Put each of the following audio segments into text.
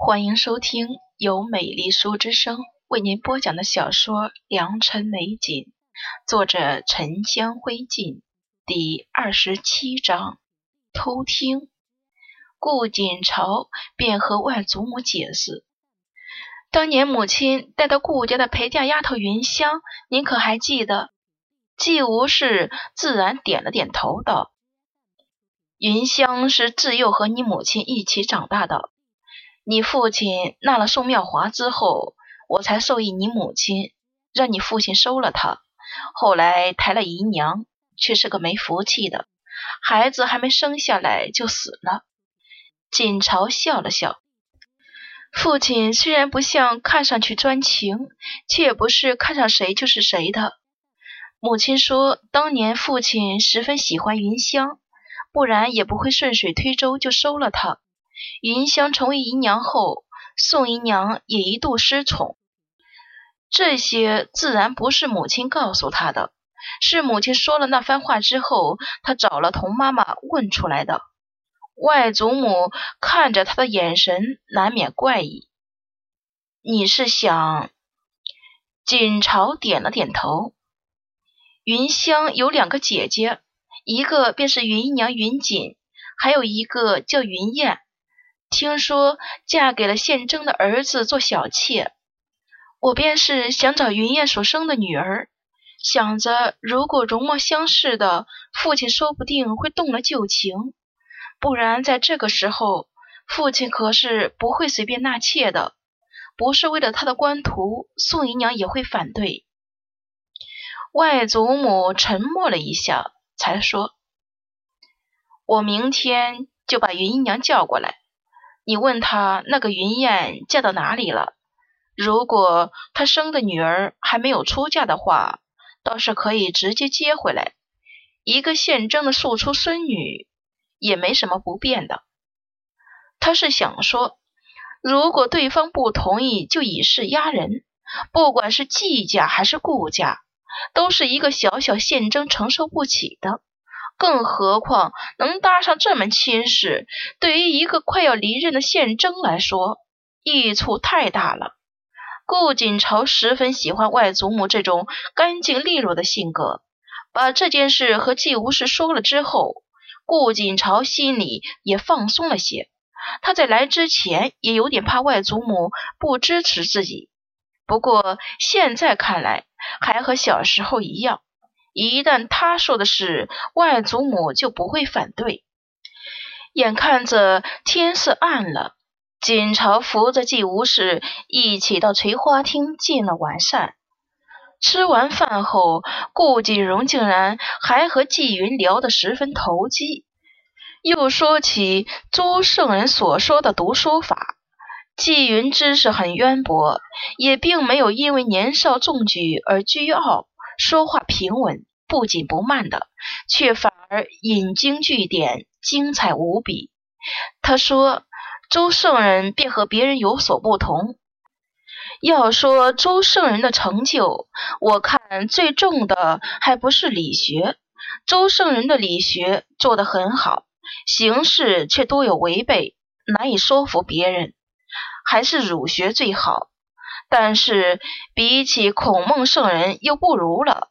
欢迎收听由美丽书之声为您播讲的小说《良辰美景》，作者沉香灰烬，第二十七章偷听。顾锦朝便和外祖母解释，当年母亲带到顾家的陪嫁丫头云香，您可还记得？季无事自然点了点头，道：“云香是自幼和你母亲一起长大的。”你父亲纳了宋妙华之后，我才授意你母亲，让你父亲收了她。后来抬了姨娘，却是个没福气的，孩子还没生下来就死了。锦朝笑了笑，父亲虽然不像看上去专情，却也不是看上谁就是谁的。母亲说，当年父亲十分喜欢云香，不然也不会顺水推舟就收了她。云香成为姨娘后，宋姨娘也一度失宠。这些自然不是母亲告诉她的，是母亲说了那番话之后，她找了童妈妈问出来的。外祖母看着她的眼神难免怪异。你是想？锦朝点了点头。云香有两个姐姐，一个便是云姨娘云锦，还有一个叫云燕。听说嫁给了宪征的儿子做小妾，我便是想找云燕所生的女儿，想着如果容貌相似的，父亲说不定会动了旧情，不然在这个时候，父亲可是不会随便纳妾的，不是为了他的官途，宋姨娘也会反对。外祖母沉默了一下，才说：“我明天就把云姨娘叫过来。”你问他那个云燕嫁到哪里了？如果他生的女儿还没有出嫁的话，倒是可以直接接回来。一个县征的庶出孙女也没什么不便的。他是想说，如果对方不同意，就以势压人。不管是季家还是顾家，都是一个小小县征承受不起的。更何况能搭上这门亲事，对于一个快要离任的宪征来说，益处太大了。顾锦朝十分喜欢外祖母这种干净利落的性格。把这件事和季无事说了之后，顾锦朝心里也放松了些。他在来之前也有点怕外祖母不支持自己，不过现在看来，还和小时候一样。一旦他说的是，外祖母就不会反对。眼看着天色暗了，锦朝扶着季无事一起到垂花厅进了晚膳。吃完饭后，顾锦荣竟然还和季云聊得十分投机，又说起朱圣人所说的读书法。季云知识很渊博，也并没有因为年少中举而倨傲，说话平稳。不紧不慢的，却反而引经据典，精彩无比。他说：“周圣人便和别人有所不同。要说周圣人的成就，我看最重的还不是理学。周圣人的理学做得很好，形式却多有违背，难以说服别人。还是儒学最好，但是比起孔孟圣人又不如了。”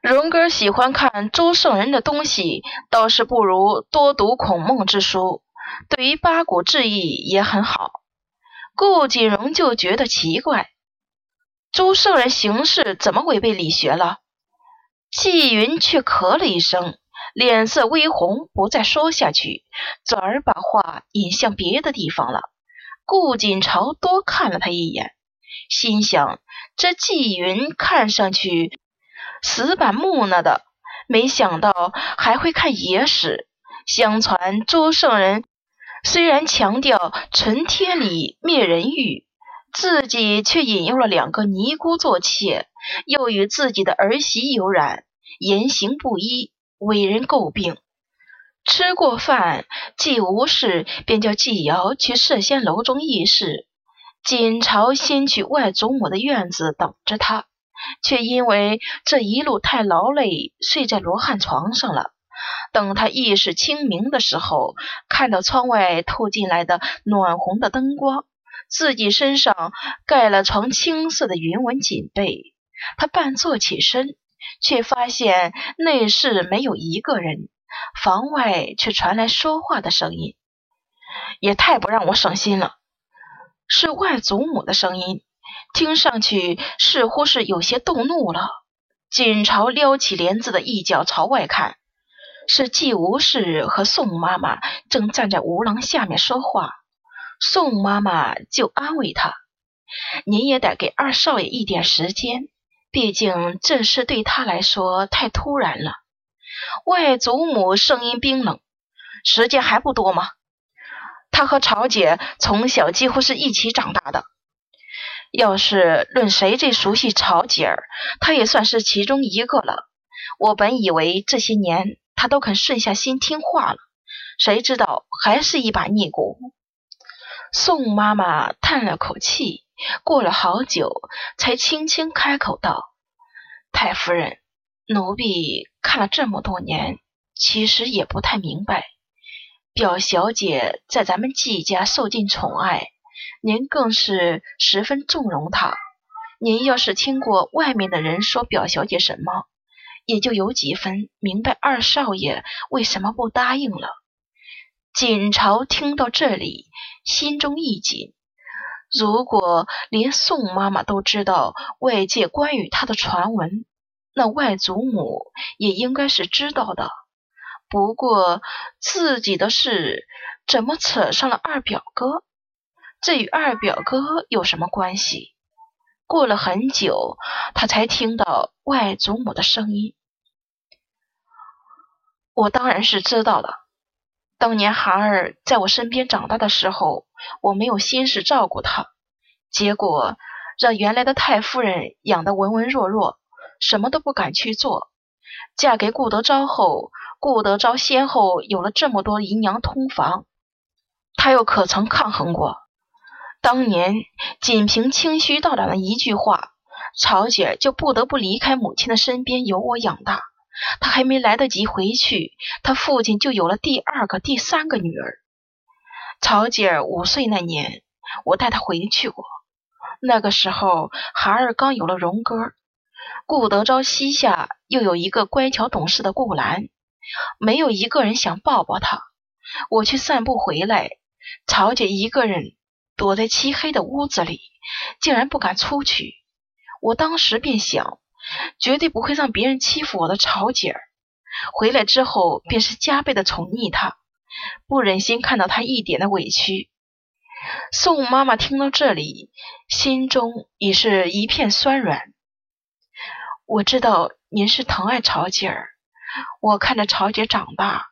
荣哥喜欢看周圣人的东西，倒是不如多读孔孟之书。对于八股志异也很好。顾锦荣就觉得奇怪，周圣人行事怎么违背理学了？季云却咳了一声，脸色微红，不再说下去，转而把话引向别的地方了。顾锦朝多看了他一眼，心想：这季云看上去……死板木讷的，没想到还会看野史。相传周圣人虽然强调存天理灭人欲，自己却引诱了两个尼姑做妾，又与自己的儿媳有染，言行不一，为人诟病。吃过饭，季无事便叫季瑶去摄仙楼中议事，锦朝先去外祖母的院子等着他。却因为这一路太劳累，睡在罗汉床上了。等他意识清明的时候，看到窗外透进来的暖红的灯光，自己身上盖了床青色的云纹锦被。他半坐起身，却发现内室没有一个人，房外却传来说话的声音，也太不让我省心了。是外祖母的声音，听上去似乎是有些动怒了。锦朝撩起帘子的一角朝外看，是季无事和宋妈妈正站在吴廊下面说话。宋妈妈就安慰他：“您也得给二少爷一点时间。”毕竟这事对他来说太突然了。外祖母声音冰冷：“时间还不多吗？他和曹姐从小几乎是一起长大的。要是论谁最熟悉曹姐儿，他也算是其中一个了。我本以为这些年他都肯顺下心听话了，谁知道还是一把逆骨。”宋妈妈叹了口气。过了好久，才轻轻开口道：“太夫人，奴婢看了这么多年，其实也不太明白。表小姐在咱们季家受尽宠爱，您更是十分纵容他。您要是听过外面的人说表小姐什么，也就有几分明白二少爷为什么不答应了。”锦朝听到这里，心中一紧。如果连宋妈妈都知道外界关于他的传闻，那外祖母也应该是知道的。不过自己的事怎么扯上了二表哥？这与二表哥有什么关系？过了很久，他才听到外祖母的声音：“我当然是知道了。当年孩儿在我身边长大的时候。”我没有心思照顾他，结果让原来的太夫人养得文文弱弱，什么都不敢去做。嫁给顾德昭后，顾德昭先后有了这么多姨娘通房，他又可曾抗衡过？当年仅凭清虚道长的一句话，曹姐就不得不离开母亲的身边，由我养大。她还没来得及回去，她父亲就有了第二个、第三个女儿。曹姐五岁那年，我带她回去过。那个时候，孩儿刚有了荣哥。顾德昭膝下又有一个乖巧懂事的顾兰，没有一个人想抱抱她。我去散步回来，曹姐一个人躲在漆黑的屋子里，竟然不敢出去。我当时便想，绝对不会让别人欺负我的曹姐儿。回来之后，便是加倍的宠溺她。不忍心看到她一点的委屈，宋妈妈听到这里，心中已是一片酸软。我知道您是疼爱曹姐儿，我看着曹姐长大，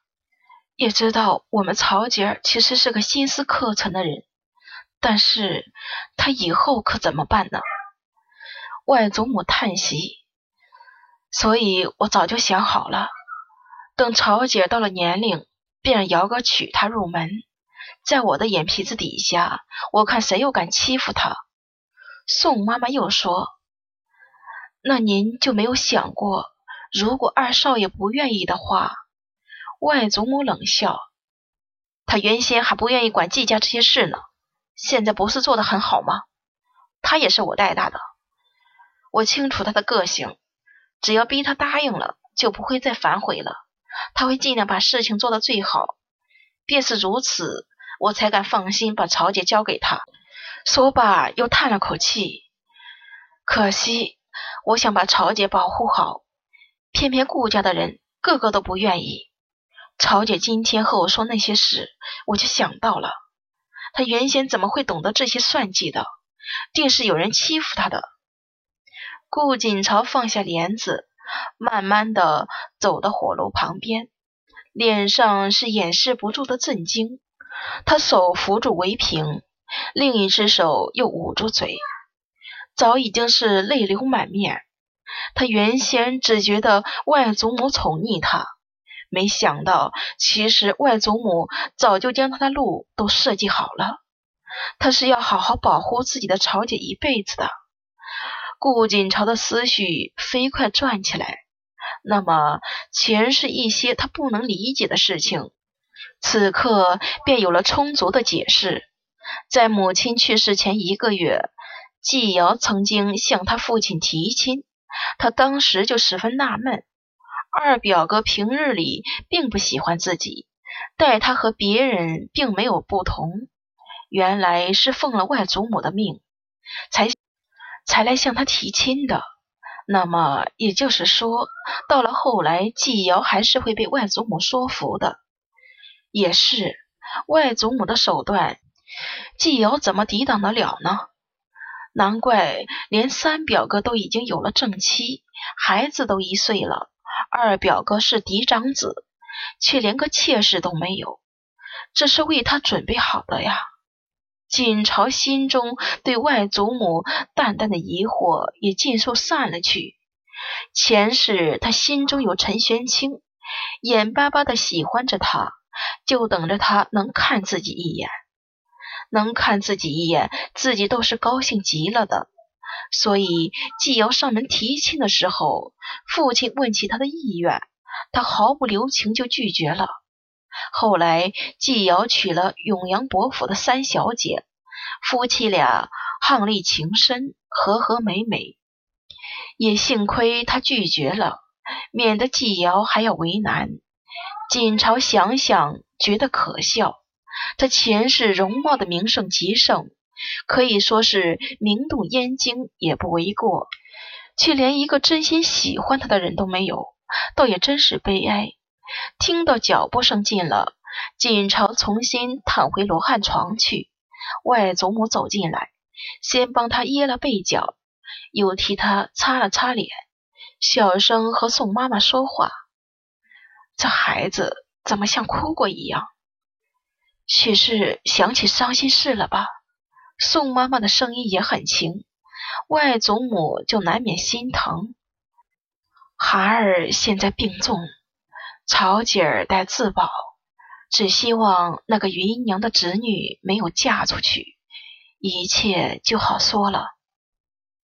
也知道我们曹姐儿其实是个心思客沉的人，但是他以后可怎么办呢？外祖母叹息，所以我早就想好了，等曹姐到了年龄。便让姚哥娶她入门，在我的眼皮子底下，我看谁又敢欺负她。宋妈妈又说：“那您就没有想过，如果二少爷不愿意的话？”外祖母冷笑：“他原先还不愿意管季家这些事呢，现在不是做的很好吗？他也是我带大的，我清楚他的个性，只要逼他答应了，就不会再反悔了。”他会尽量把事情做到最好，便是如此，我才敢放心把曹姐交给他。说罢，又叹了口气。可惜，我想把曹姐保护好，偏偏顾家的人个个都不愿意。曹姐今天和我说那些事，我就想到了，他原先怎么会懂得这些算计的？定是有人欺负他的。顾锦朝放下帘子。慢慢的走到火炉旁边，脸上是掩饰不住的震惊。他手扶住围屏，另一只手又捂住嘴，早已经是泪流满面。他原先只觉得外祖母宠溺他，没想到其实外祖母早就将他的路都设计好了。他是要好好保护自己的曹姐一辈子的。顾锦朝的思绪飞快转起来，那么前世一些他不能理解的事情，此刻便有了充足的解释。在母亲去世前一个月，季瑶曾经向他父亲提亲，他当时就十分纳闷：二表哥平日里并不喜欢自己，待他和别人并没有不同，原来是奉了外祖母的命，才才来向他提亲的。那么也就是说，到了后来，季瑶还是会被外祖母说服的。也是，外祖母的手段，季瑶怎么抵挡得了呢？难怪连三表哥都已经有了正妻，孩子都一岁了，二表哥是嫡长子，却连个妾室都没有，这是为他准备好的呀。锦朝心中对外祖母淡淡的疑惑也尽数散了去。前世他心中有陈玄清，眼巴巴的喜欢着他，就等着他能看自己一眼。能看自己一眼，自己都是高兴极了的。所以季瑶上门提亲的时候，父亲问起他的意愿，他毫不留情就拒绝了。后来，季瑶娶了永阳伯府的三小姐，夫妻俩伉俪情深，和和美美。也幸亏他拒绝了，免得季瑶还要为难。锦朝想想，觉得可笑。他前世容貌的名声极盛，可以说是名动燕京也不为过，却连一个真心喜欢他的人都没有，倒也真是悲哀。听到脚步声近了，锦朝重新躺回罗汉床去。外祖母走进来，先帮他掖了被角，又替他擦了擦脸，小声和宋妈妈说话：“这孩子怎么像哭过一样？许是想起伤心事了吧？”宋妈妈的声音也很轻，外祖母就难免心疼。孩儿现在病重。曹姐儿待自保，只希望那个芸娘的侄女没有嫁出去，一切就好说了。